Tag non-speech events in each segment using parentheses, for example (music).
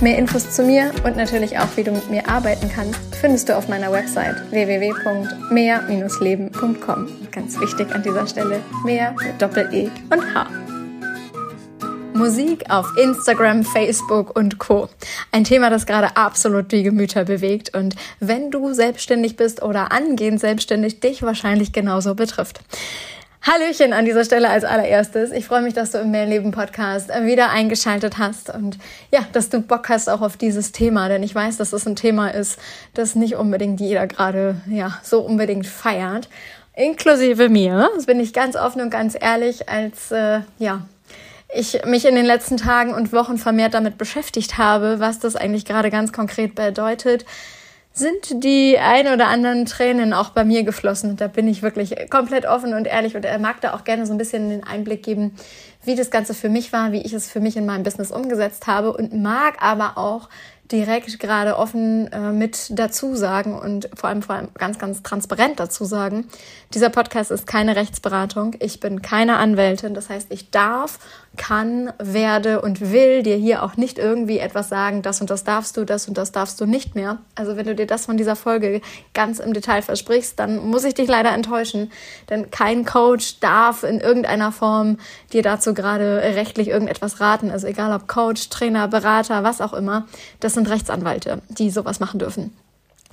Mehr Infos zu mir und natürlich auch, wie du mit mir arbeiten kannst, findest du auf meiner Website www.mehr-leben.com. Ganz wichtig an dieser Stelle, mehr mit Doppel-E und H. Musik auf Instagram, Facebook und Co. Ein Thema, das gerade absolut die Gemüter bewegt und wenn du selbstständig bist oder angehend selbstständig, dich wahrscheinlich genauso betrifft. Hallöchen an dieser Stelle als allererstes. Ich freue mich, dass du im Mehrleben Podcast wieder eingeschaltet hast und ja, dass du Bock hast auch auf dieses Thema, denn ich weiß, dass es ein Thema ist, das nicht unbedingt jeder gerade ja so unbedingt feiert, inklusive mir. Das bin ich ganz offen und ganz ehrlich, als äh, ja ich mich in den letzten Tagen und Wochen vermehrt damit beschäftigt habe, was das eigentlich gerade ganz konkret bedeutet sind die ein oder anderen Tränen auch bei mir geflossen. Da bin ich wirklich komplett offen und ehrlich und er mag da auch gerne so ein bisschen den Einblick geben, wie das Ganze für mich war, wie ich es für mich in meinem Business umgesetzt habe und mag aber auch direkt gerade offen äh, mit dazu sagen und vor allem, vor allem ganz, ganz transparent dazu sagen, dieser Podcast ist keine Rechtsberatung. Ich bin keine Anwältin. Das heißt, ich darf kann, werde und will dir hier auch nicht irgendwie etwas sagen, das und das darfst du, das und das darfst du nicht mehr. Also wenn du dir das von dieser Folge ganz im Detail versprichst, dann muss ich dich leider enttäuschen, denn kein Coach darf in irgendeiner Form dir dazu gerade rechtlich irgendetwas raten. Also egal ob Coach, Trainer, Berater, was auch immer, das sind Rechtsanwälte, die sowas machen dürfen.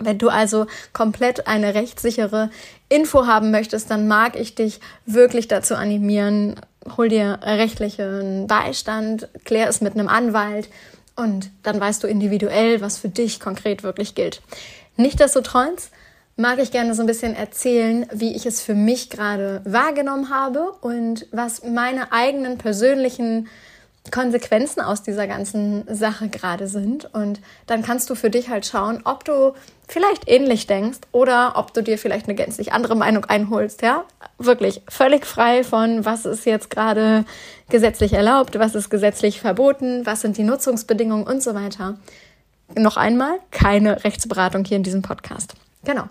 Wenn du also komplett eine rechtssichere Info haben möchtest, dann mag ich dich wirklich dazu animieren, hol dir rechtlichen Beistand, klär es mit einem Anwalt und dann weißt du individuell, was für dich konkret wirklich gilt. Nichtsdestotrotz mag ich gerne so ein bisschen erzählen, wie ich es für mich gerade wahrgenommen habe und was meine eigenen persönlichen Konsequenzen aus dieser ganzen Sache gerade sind. Und dann kannst du für dich halt schauen, ob du vielleicht ähnlich denkst oder ob du dir vielleicht eine gänzlich andere Meinung einholst. Ja, wirklich völlig frei von, was ist jetzt gerade gesetzlich erlaubt, was ist gesetzlich verboten, was sind die Nutzungsbedingungen und so weiter. Noch einmal, keine Rechtsberatung hier in diesem Podcast. Genau.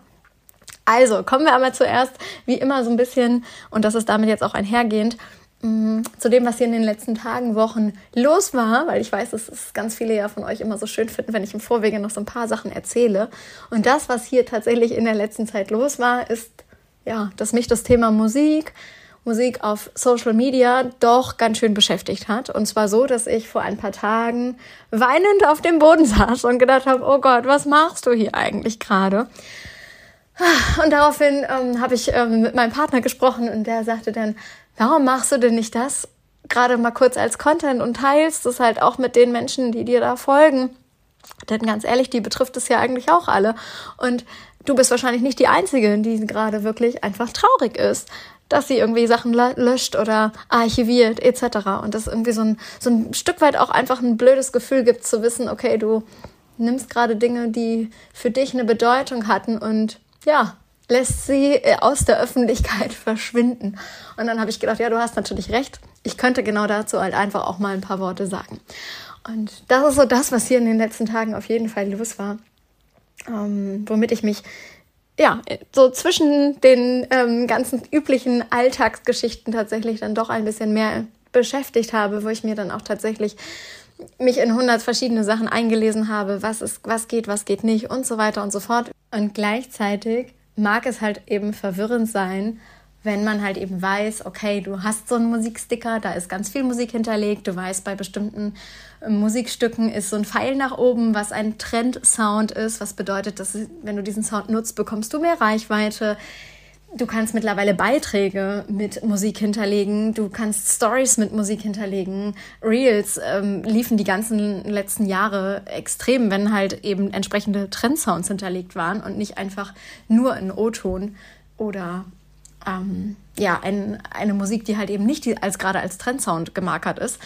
Also kommen wir aber zuerst, wie immer, so ein bisschen, und das ist damit jetzt auch einhergehend, zu dem, was hier in den letzten Tagen, Wochen los war, weil ich weiß, dass es ganz viele ja von euch immer so schön finden, wenn ich im Vorwege noch so ein paar Sachen erzähle. Und das, was hier tatsächlich in der letzten Zeit los war, ist, ja, dass mich das Thema Musik, Musik auf Social Media doch ganz schön beschäftigt hat. Und zwar so, dass ich vor ein paar Tagen weinend auf dem Boden saß und gedacht habe, oh Gott, was machst du hier eigentlich gerade? Und daraufhin ähm, habe ich ähm, mit meinem Partner gesprochen und der sagte dann, warum machst du denn nicht das gerade mal kurz als Content und teilst es halt auch mit den Menschen, die dir da folgen? Denn ganz ehrlich, die betrifft es ja eigentlich auch alle. Und du bist wahrscheinlich nicht die Einzige, die gerade wirklich einfach traurig ist, dass sie irgendwie Sachen löscht oder archiviert etc. Und das irgendwie so ein, so ein Stück weit auch einfach ein blödes Gefühl gibt zu wissen, okay, du nimmst gerade Dinge, die für dich eine Bedeutung hatten und ja, lässt sie äh, aus der Öffentlichkeit (laughs) verschwinden. Und dann habe ich gedacht, ja, du hast natürlich recht. Ich könnte genau dazu halt einfach auch mal ein paar Worte sagen. Und das ist so das, was hier in den letzten Tagen auf jeden Fall los war, ähm, womit ich mich ja so zwischen den ähm, ganzen üblichen Alltagsgeschichten tatsächlich dann doch ein bisschen mehr beschäftigt habe, wo ich mir dann auch tatsächlich mich in hundert verschiedene Sachen eingelesen habe, was ist, was geht, was geht nicht und so weiter und so fort. Und gleichzeitig mag es halt eben verwirrend sein, wenn man halt eben weiß, okay, du hast so einen Musiksticker, da ist ganz viel Musik hinterlegt, du weißt, bei bestimmten äh, Musikstücken ist so ein Pfeil nach oben, was ein Trendsound ist, was bedeutet, dass wenn du diesen Sound nutzt, bekommst du mehr Reichweite. Du kannst mittlerweile Beiträge mit Musik hinterlegen, du kannst Stories mit Musik hinterlegen. Reels ähm, liefen die ganzen letzten Jahre extrem, wenn halt eben entsprechende Trendsounds hinterlegt waren und nicht einfach nur ein O-Ton oder ähm, ja, ein, eine Musik, die halt eben nicht als gerade als Trendsound gemarkert ist.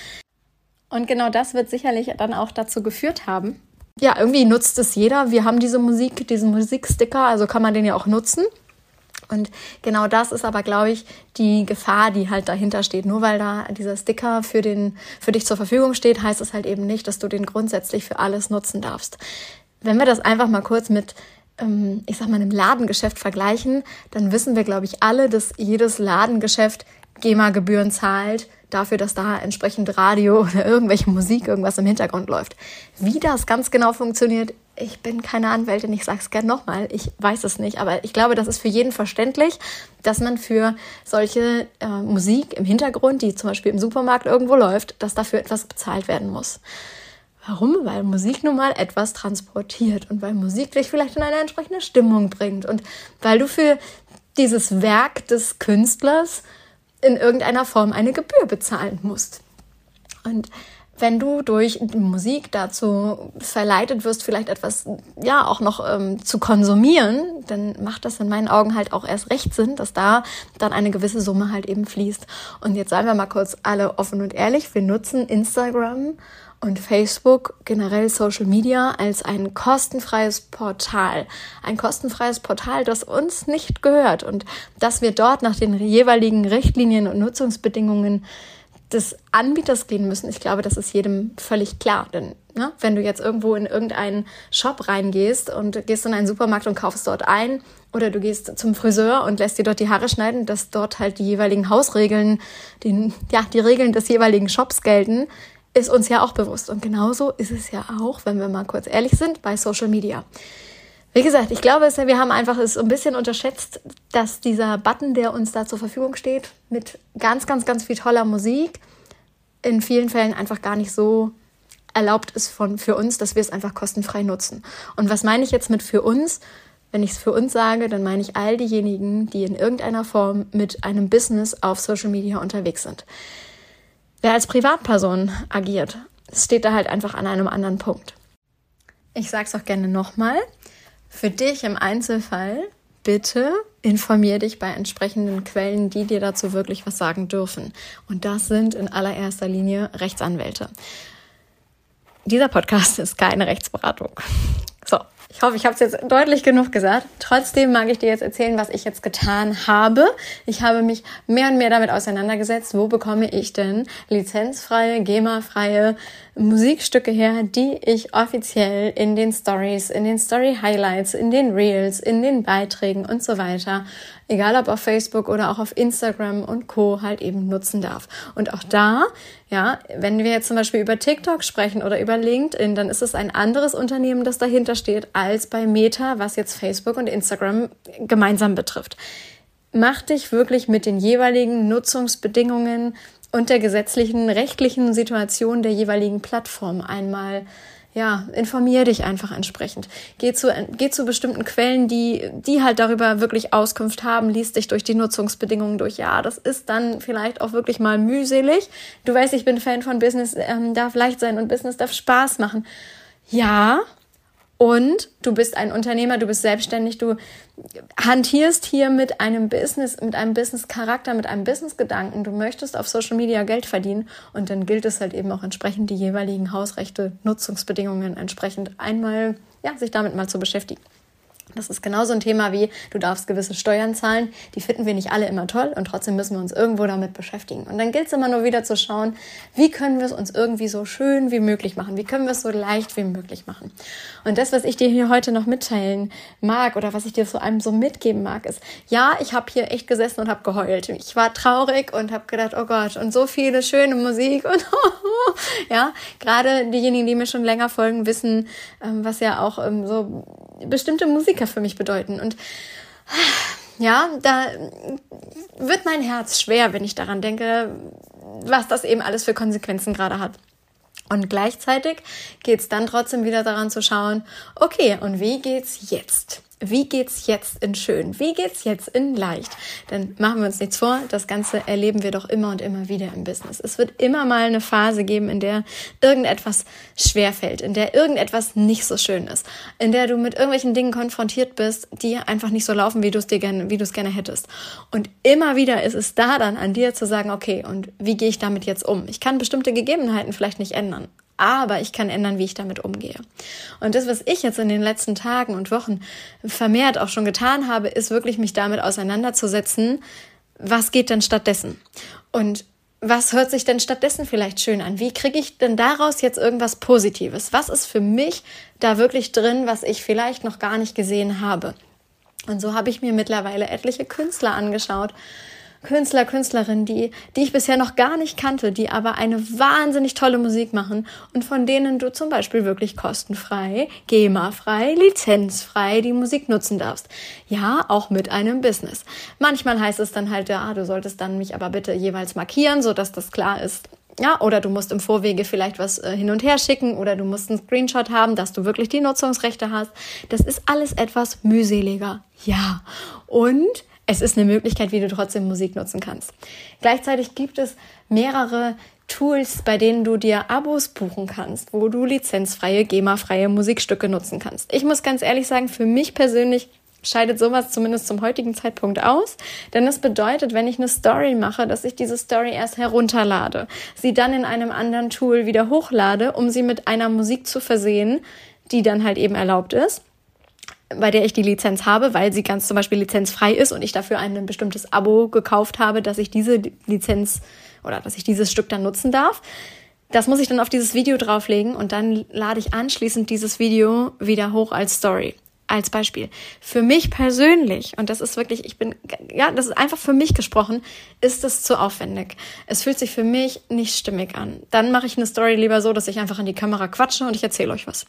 Und genau das wird sicherlich dann auch dazu geführt haben. Ja, irgendwie nutzt es jeder. Wir haben diese Musik, diesen Musiksticker, also kann man den ja auch nutzen Und genau das ist aber, glaube ich, die Gefahr, die halt dahinter steht. Nur weil da dieser Sticker für, den, für dich zur Verfügung steht, heißt es halt eben nicht, dass du den grundsätzlich für alles nutzen darfst. Wenn wir das einfach mal kurz mit, ähm, ich sag mal, einem Ladengeschäft vergleichen, dann wissen wir, glaube ich, alle, dass jedes Ladengeschäft GEMA-Gebühren zahlt, dafür, dass da entsprechend Radio (laughs) oder irgendwelche Musik, irgendwas im Hintergrund läuft. Wie das ganz genau funktioniert, ich bin keine Anwältin, ich sage es gerne nochmal, ich weiß es nicht, aber ich glaube, das ist für jeden verständlich, dass man für solche äh, Musik im Hintergrund, die zum Beispiel im Supermarkt irgendwo läuft, dass dafür etwas bezahlt werden muss. Warum? Weil Musik nun mal etwas transportiert und weil Musik dich vielleicht in eine entsprechende Stimmung bringt und weil du für dieses Werk des Künstlers in irgendeiner Form eine Gebühr bezahlen musst. Und wenn du durch Musik dazu verleitet wirst, vielleicht etwas, ja, auch noch ähm, zu konsumieren, dann macht das in meinen Augen halt auch erst recht Sinn, dass da dann eine gewisse Summe halt eben fließt. Und jetzt seien wir mal kurz alle offen und ehrlich, wir nutzen Instagram und Facebook, generell Social Media, als ein kostenfreies Portal. Ein kostenfreies Portal, das uns nicht gehört und dass wir dort nach den jeweiligen Richtlinien und Nutzungsbedingungen des Anbieters gehen müssen. Ich glaube, das ist jedem völlig klar. Denn ne, wenn du jetzt irgendwo in irgendeinen Shop reingehst und gehst in einen Supermarkt und kaufst dort ein oder du gehst zum Friseur und lässt dir dort die Haare schneiden, dass dort halt die jeweiligen Hausregeln, den, ja, die Regeln des jeweiligen Shops gelten, ist uns ja auch bewusst. Und genauso ist es ja auch, wenn wir mal kurz ehrlich sind, bei Social Media. Wie gesagt, ich glaube, wir haben einfach es ein bisschen unterschätzt, dass dieser Button, der uns da zur Verfügung steht, mit ganz, ganz, ganz viel toller Musik, in vielen Fällen einfach gar nicht so erlaubt ist von, für uns, dass wir es einfach kostenfrei nutzen. Und was meine ich jetzt mit für uns? Wenn ich es für uns sage, dann meine ich all diejenigen, die in irgendeiner Form mit einem Business auf Social Media unterwegs sind. Wer als Privatperson agiert, steht da halt einfach an einem anderen Punkt. Ich sage es auch gerne nochmal. Für dich im Einzelfall bitte informier dich bei entsprechenden Quellen, die dir dazu wirklich was sagen dürfen. Und das sind in allererster Linie Rechtsanwälte. Dieser Podcast ist keine Rechtsberatung. Ich hoffe, ich habe es jetzt deutlich genug gesagt. Trotzdem mag ich dir jetzt erzählen, was ich jetzt getan habe. Ich habe mich mehr und mehr damit auseinandergesetzt, wo bekomme ich denn lizenzfreie, GEMA-freie Musikstücke her, die ich offiziell in den Stories, in den Story Highlights, in den Reels, in den Beiträgen und so weiter egal ob auf Facebook oder auch auf Instagram und Co. halt eben nutzen darf. Und auch da, ja, wenn wir jetzt zum Beispiel über TikTok sprechen oder über LinkedIn, dann ist es ein anderes Unternehmen, das dahinter steht, als bei Meta, was jetzt Facebook und Instagram gemeinsam betrifft. Mach dich wirklich mit den jeweiligen Nutzungsbedingungen und der gesetzlichen, rechtlichen Situation der jeweiligen Plattform einmal ja, informier dich einfach entsprechend. Geh zu, geh zu bestimmten Quellen, die, die halt darüber wirklich Auskunft haben, lies dich durch die Nutzungsbedingungen durch. Ja, das ist dann vielleicht auch wirklich mal mühselig. Du weißt, ich bin Fan von Business, ähm, darf leicht sein und Business darf Spaß machen. Ja, und du bist ein Unternehmer, du bist selbstständig, du hantierst hier mit einem Business, mit einem Business-Charakter, mit einem Business-Gedanken. Du möchtest auf Social Media Geld verdienen und dann gilt es halt eben auch entsprechend die jeweiligen Hausrechte, Nutzungsbedingungen entsprechend einmal, ja, sich damit mal zu beschäftigen. Das ist genauso ein Thema wie, du darfst gewisse Steuern zahlen. Die finden wir nicht alle immer toll und trotzdem müssen wir uns irgendwo damit beschäftigen. Und dann gilt es immer nur wieder zu schauen, wie können wir es uns irgendwie so schön wie möglich machen? Wie können wir es so leicht wie möglich machen? Und das, was ich dir hier heute noch mitteilen mag oder was ich dir zu einem so mitgeben mag, ist, ja, ich habe hier echt gesessen und habe geheult. Ich war traurig und habe gedacht, oh Gott, und so viele schöne Musik und (laughs) ja, gerade diejenigen, die mir schon länger folgen, wissen, ähm, was ja auch ähm, so bestimmte Musiker für mich bedeuten. Und ja, da wird mein Herz schwer, wenn ich daran denke, was das eben alles für Konsequenzen gerade hat. Und gleichzeitig geht es dann trotzdem wieder daran zu schauen, okay, und wie geht's jetzt? Wie geht's jetzt in schön? Wie geht's jetzt in leicht? Denn machen wir uns nichts vor, das Ganze erleben wir doch immer und immer wieder im Business. Es wird immer mal eine Phase geben, in der irgendetwas schwerfällt, in der irgendetwas nicht so schön ist, in der du mit irgendwelchen Dingen konfrontiert bist, die einfach nicht so laufen, wie du es dir gerne, wie du es gerne hättest. Und immer wieder ist es da dann an dir zu sagen, okay, und wie gehe ich damit jetzt um? Ich kann bestimmte Gegebenheiten vielleicht nicht ändern, aber ich kann ändern, wie ich damit umgehe. Und das, was ich jetzt in den letzten Tagen und Wochen vermehrt auch schon getan habe, ist wirklich mich damit auseinanderzusetzen, was geht denn stattdessen? Und was hört sich denn stattdessen vielleicht schön an? Wie kriege ich denn daraus jetzt irgendwas Positives? Was ist für mich da wirklich drin, was ich vielleicht noch gar nicht gesehen habe? Und so habe ich mir mittlerweile etliche Künstler angeschaut, Künstler, Künstlerinnen, die, die ich bisher noch gar nicht kannte, die aber eine wahnsinnig tolle Musik machen und von denen du zum Beispiel wirklich kostenfrei, GEMA-frei, lizenzfrei die Musik nutzen darfst. Ja, auch mit einem Business. Manchmal heißt es dann halt, ja, du solltest dann mich aber bitte jeweils markieren, so dass das klar ist, ja, oder du musst im Vorwege vielleicht was äh, hin und her schicken oder du musst einen Screenshot haben, dass du wirklich die Nutzungsrechte hast. Das ist alles etwas mühseliger. Ja. Und es ist eine Möglichkeit, wie du trotzdem Musik nutzen kannst. Gleichzeitig gibt es mehrere Tools, bei denen du dir Abos buchen kannst, wo du lizenzfreie, GEMA-freie Musikstücke nutzen kannst. Ich muss ganz ehrlich sagen, für mich persönlich scheidet sowas zumindest zum heutigen Zeitpunkt aus, denn es bedeutet, wenn ich eine Story mache, dass ich diese Story erst herunterlade, sie dann in einem anderen Tool wieder hochlade, um sie mit einer Musik zu versehen, die dann halt eben erlaubt ist bei der ich die Lizenz habe, weil sie ganz zum Beispiel lizenzfrei ist und ich dafür ein bestimmtes Abo gekauft habe, dass ich diese Lizenz oder dass ich dieses Stück dann nutzen darf. Das muss ich dann auf dieses Video drauflegen und dann lade ich anschließend dieses Video wieder hoch als Story. Als Beispiel. Für mich persönlich, und das ist wirklich, ich bin, ja, das ist einfach für mich gesprochen, ist das zu aufwendig. Es fühlt sich für mich nicht stimmig an. Dann mache ich eine Story lieber so, dass ich einfach in die Kamera quatsche und ich erzähle euch was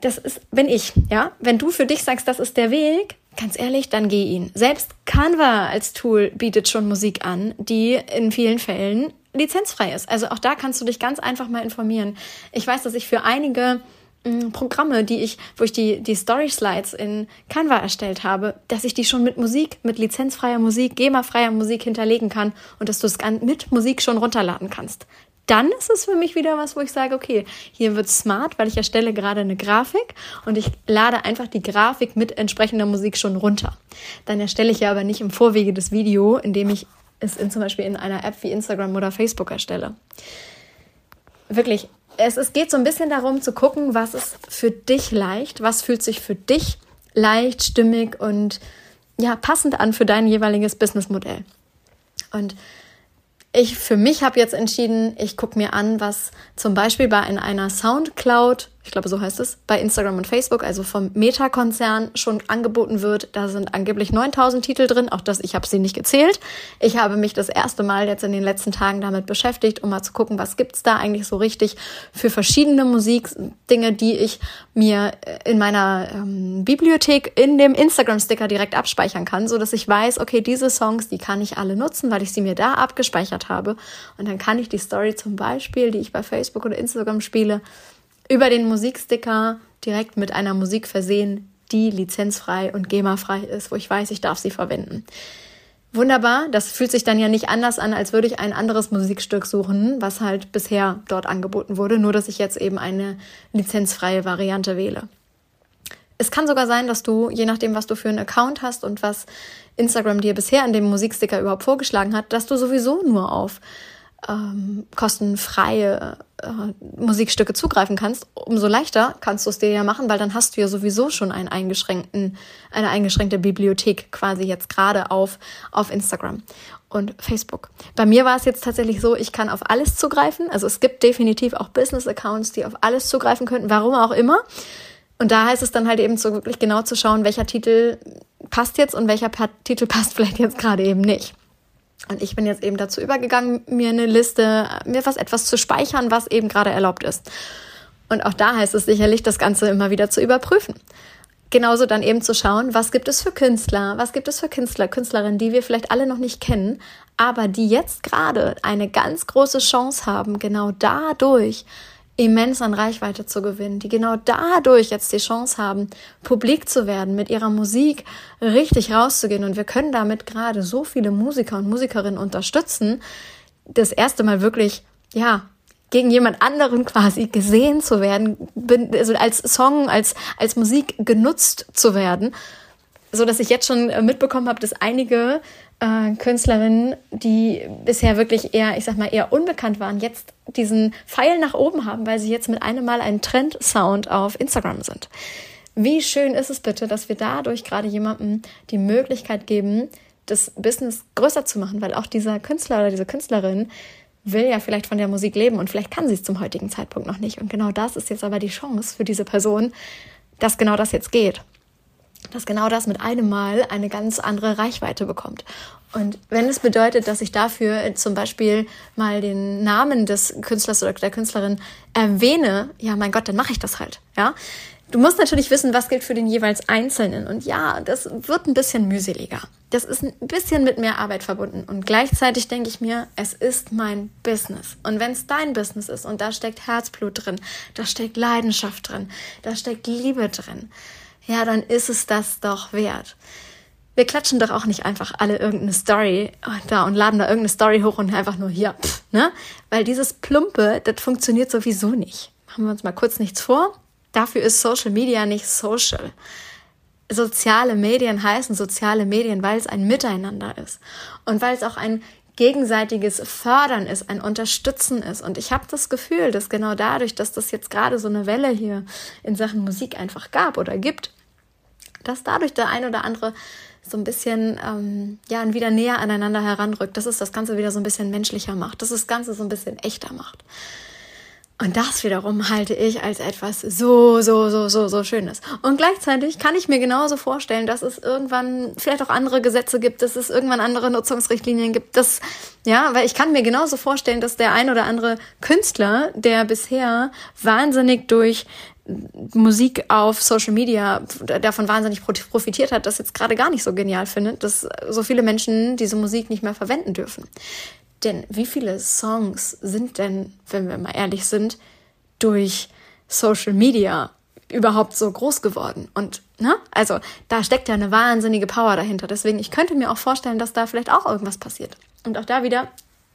das ist, bin ich, ja. Wenn du für dich sagst, das ist der Weg, ganz ehrlich, dann geh ihn. Selbst Canva als Tool bietet schon Musik an, die in vielen Fällen lizenzfrei ist. Also auch da kannst du dich ganz einfach mal informieren. Ich weiß, dass ich für einige mh, mm, Programme, die ich, wo ich die, die Story Slides in Canva erstellt habe, dass ich die schon mit Musik, mit lizenzfreier Musik, GEMA-freier Musik hinterlegen kann und dass du es mit Musik schon runterladen kannst dann ist es für mich wieder was, wo ich sage, okay, hier wird smart, weil ich erstelle gerade eine Grafik und ich lade einfach die Grafik mit entsprechender Musik schon runter. Dann erstelle ich ja aber nicht im Vorwege das Video, indem ich es in, zum Beispiel in einer App wie Instagram oder Facebook erstelle. Wirklich, es, es geht so ein bisschen darum zu gucken, was ist für dich leicht, was fühlt sich für dich leicht, stimmig und ja, passend an für dein jeweiliges Businessmodell. Und ich für mich habe jetzt entschieden, ich gucke mir an, was zum Beispiel bei in einer Soundcloud ich glaube, so heißt es, bei Instagram und Facebook, also vom Meta-Konzern schon angeboten wird. Da sind angeblich 9000 Titel drin. Auch das, ich habe sie nicht gezählt. Ich habe mich das erste Mal jetzt in den letzten Tagen damit beschäftigt, um mal zu gucken, was gibt's da eigentlich so richtig für verschiedene Musikdinge, die ich mir in meiner ähm, Bibliothek in dem Instagram-Sticker direkt abspeichern kann, so dass ich weiß, okay, diese Songs, die kann ich alle nutzen, weil ich sie mir da abgespeichert habe. Und dann kann ich die Story zum Beispiel, die ich bei Facebook oder Instagram spiele, über den Musiksticker direkt mit einer Musik versehen, die lizenzfrei und GEMA-frei ist, wo ich weiß, ich darf sie verwenden. Wunderbar, das fühlt sich dann ja nicht anders an, als würde ich ein anderes Musikstück suchen, was halt bisher dort angeboten wurde, nur dass ich jetzt eben eine lizenzfreie Variante wähle. Es kann sogar sein, dass du, je nachdem, was du für einen Account hast und was Instagram dir bisher in dem Musiksticker überhaupt vorgeschlagen hat, dass du sowieso nur auf ähm, kostenfreie äh, Musikstücke zugreifen kannst, umso leichter kannst du es dir ja machen, weil dann hast du ja sowieso schon einen eingeschränkten, eine eingeschränkte Bibliothek quasi jetzt gerade auf, auf Instagram und Facebook. Bei mir war es jetzt tatsächlich so, ich kann auf alles zugreifen. Also es gibt definitiv auch Business-Accounts, die auf alles zugreifen könnten, warum auch immer. Und da heißt es dann halt eben so wirklich genau zu schauen, welcher Titel passt jetzt und welcher Titel passt (laughs) vielleicht jetzt gerade eben nicht. Und ich bin jetzt eben dazu übergegangen, mir eine Liste, mir was etwas zu speichern, was eben gerade erlaubt ist. Und auch da heißt es sicherlich, das Ganze immer wieder zu überprüfen. Genauso dann eben zu schauen, was gibt es für Künstler, was gibt es für Künstler, Künstlerinnen, die wir vielleicht alle noch nicht kennen, aber die jetzt gerade eine ganz große Chance haben, genau dadurch immens an Reichweite zu gewinnen, die genau dadurch jetzt die Chance haben, publik zu werden, mit ihrer Musik richtig rauszugehen. Und wir können damit gerade so viele Musiker und Musikerinnen unterstützen, das erste Mal wirklich, ja, gegen jemand anderen (laughs) quasi gesehen zu werden, also als Song, als, als Musik genutzt zu werden so dass ich jetzt schon mitbekommen habe, dass einige äh, Künstlerinnen, die bisher wirklich eher, ich sag mal, eher unbekannt waren, jetzt diesen Pfeil nach oben haben, weil sie jetzt mit einem Mal ein Trend-Sound auf Instagram sind. Wie schön ist es bitte, dass wir dadurch gerade jemandem die Möglichkeit geben, das Business größer zu machen, weil auch dieser Künstler oder diese Künstlerin will ja vielleicht von der Musik leben und vielleicht kann sie es zum heutigen Zeitpunkt noch nicht. Und genau das ist jetzt aber die Chance für diese Person, dass genau das jetzt geht. Dass genau das mit einem Mal eine ganz andere Reichweite bekommt. Und wenn es bedeutet, dass ich dafür zum Beispiel mal den Namen des Künstlers oder der Künstlerin erwähne, ja, mein Gott, dann mache ich das halt. Ja, Du musst natürlich wissen, was gilt für den jeweils Einzelnen. Und ja, das wird ein bisschen mühseliger. Das ist ein bisschen mit mehr Arbeit verbunden. Und gleichzeitig denke ich mir, es ist mein Business. Und wenn es dein Business ist und da steckt Herzblut drin, da steckt Leidenschaft drin, da steckt Liebe drin, ja, dann ist es das doch wert. Wir klatschen doch auch nicht einfach alle irgendeine Story da und laden da irgendeine Story hoch und einfach nur hier, pff, ne? Weil dieses Plumpe, das funktioniert sowieso nicht. Machen wir uns mal kurz nichts vor. Dafür ist Social Media nicht social. Soziale Medien heißen soziale Medien, weil es ein Miteinander ist und weil es auch ein gegenseitiges Fördern ist, ein Unterstützen ist. Und ich habe das Gefühl, dass genau dadurch, dass das jetzt gerade so eine Welle hier in Sachen Musik einfach gab oder gibt, dass dadurch der ein oder andere so ein bisschen ähm, ja wieder näher aneinander heranrückt, dass es das Ganze wieder so ein bisschen menschlicher macht, dass es das Ganze so ein bisschen echter macht. Und das wiederum halte ich als etwas so, so, so, so, so Schönes. Und gleichzeitig kann ich mir genauso vorstellen, dass es irgendwann vielleicht auch andere Gesetze gibt, dass es irgendwann andere Nutzungsrichtlinien gibt, dass, ja, weil ich kann mir genauso vorstellen, dass der ein oder andere Künstler, der bisher wahnsinnig durch Musik auf Social Media davon wahnsinnig profitiert hat, das jetzt gerade gar nicht so genial findet, dass so viele Menschen diese Musik nicht mehr verwenden dürfen. Denn wie viele Songs sind denn, wenn wir mal ehrlich sind, durch Social Media überhaupt so groß geworden? Und ne, also da steckt ja eine wahnsinnige Power dahinter. Deswegen, ich könnte mir auch vorstellen, dass da vielleicht auch irgendwas passiert. Und auch da wieder,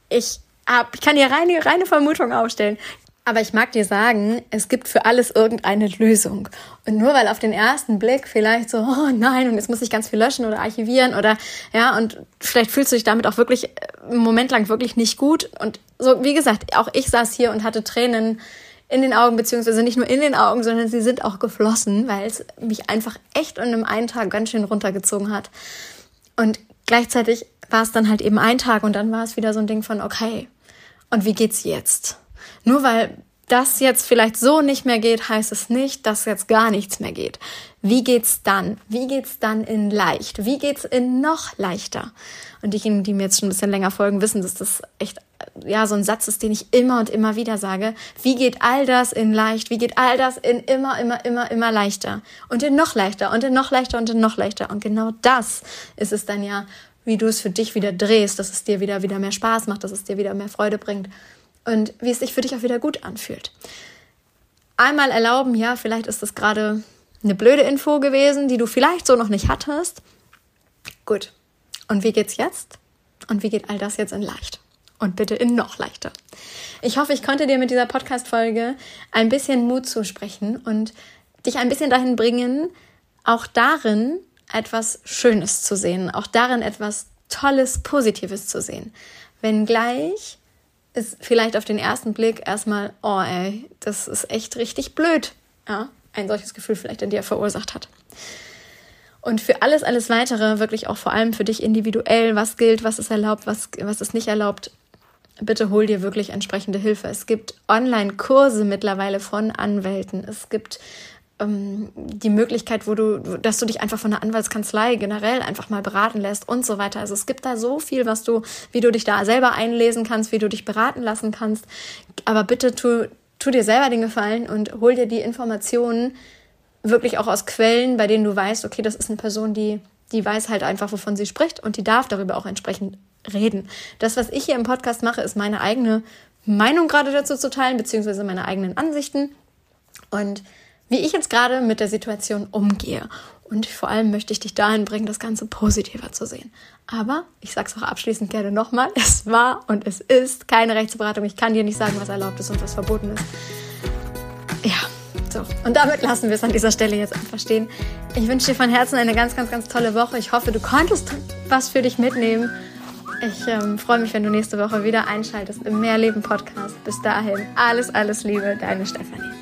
ich hab, ich kann hier reine, reine Vermutung aufstellen. Aber ich mag dir sagen, es gibt für alles irgendeine Lösung. Und nur weil auf den ersten Blick vielleicht so, oh nein, und jetzt muss ich ganz viel löschen oder archivieren oder ja, und vielleicht fühlst du dich damit auch wirklich äh, einen Moment lang wirklich nicht gut. Und so, wie gesagt, auch ich saß hier und hatte Tränen in den Augen, beziehungsweise nicht nur in den Augen, sondern sie sind auch geflossen, weil es mich einfach echt in einem einen Tag ganz schön runtergezogen hat. Und gleichzeitig war es dann halt eben ein Tag und dann war es wieder so ein Ding von, okay, und wie geht's jetzt? Nur weil das jetzt vielleicht so nicht mehr geht, heißt es nicht, dass jetzt gar nichts mehr geht. Wie geht's dann? Wie geht's dann in leicht? Wie geht's in noch leichter? Und diejenigen, die mir jetzt schon ein bisschen länger folgen, wissen, dass das echt ja so ein Satz ist, den ich immer und immer wieder sage. Wie geht all das in leicht? Wie geht all das in immer, immer, immer, immer leichter? Und in noch leichter und in noch leichter und in noch leichter. Und genau das ist es dann ja, wie du es für dich wieder drehst, dass es dir wieder wieder mehr Spaß macht, dass es dir wieder mehr Freude bringt und wie es sich für dich auch wieder gut anfühlt. Einmal erlauben, ja, vielleicht ist das gerade eine blöde Info gewesen, die du vielleicht so noch nicht hattest. Gut. Und wie geht's jetzt? Und wie geht all das jetzt in leicht? Und bitte in noch leichter. Ich hoffe, ich konnte dir mit dieser Podcast-Folge ein bisschen Mut zusprechen und dich ein bisschen dahin bringen, auch darin etwas Schönes zu sehen, auch darin etwas Tolles, Positives zu sehen. Wenngleich ist vielleicht auf den ersten Blick erstmal, oh ey, das ist echt richtig blöd, ja, ein solches Gefühl vielleicht in dir verursacht hat. Und für alles, alles weitere, wirklich auch vor allem für dich individuell, was gilt, was ist erlaubt, was, was ist nicht erlaubt, bitte hol dir wirklich entsprechende Hilfe. Es gibt Online-Kurse mittlerweile von Anwälten. Es gibt ähm, die Möglichkeit, wo du, dass du dich einfach von der Anwaltskanzlei generell einfach mal beraten lässt und so weiter. Also es gibt da so viel, was du, wie du dich da selber einlesen kannst, wie du dich beraten lassen kannst. Aber bitte tu, tu dir selber den Gefallen und hol dir die Informationen wirklich auch aus Quellen, bei denen du weißt, okay, das ist eine Person, die, die weiß halt einfach, wovon sie spricht und die darf darüber auch entsprechend reden. Das, was ich hier im Podcast mache, ist meine eigene Meinung gerade dazu zu teilen, beziehungsweise meine eigenen Ansichten. Und wie ich jetzt gerade mit der Situation umgehe. Und vor allem möchte ich dich dahin bringen, das Ganze positiver zu sehen. Aber ich sage es auch abschließend gerne nochmal, es war und es ist keine Rechtsberatung. Ich kann dir nicht sagen, was erlaubt ist und was verboten ist. Ja, so. Und damit lassen wir es an dieser Stelle jetzt einfach stehen. Ich wünsche dir von Herzen eine ganz, ganz, ganz tolle Woche. Ich hoffe, du konntest was für dich mitnehmen. Ich ähm, freue mich, wenn du nächste Woche wieder einschaltest im Mehrleben Podcast. Bis dahin, alles, alles Liebe, deine Stefanie.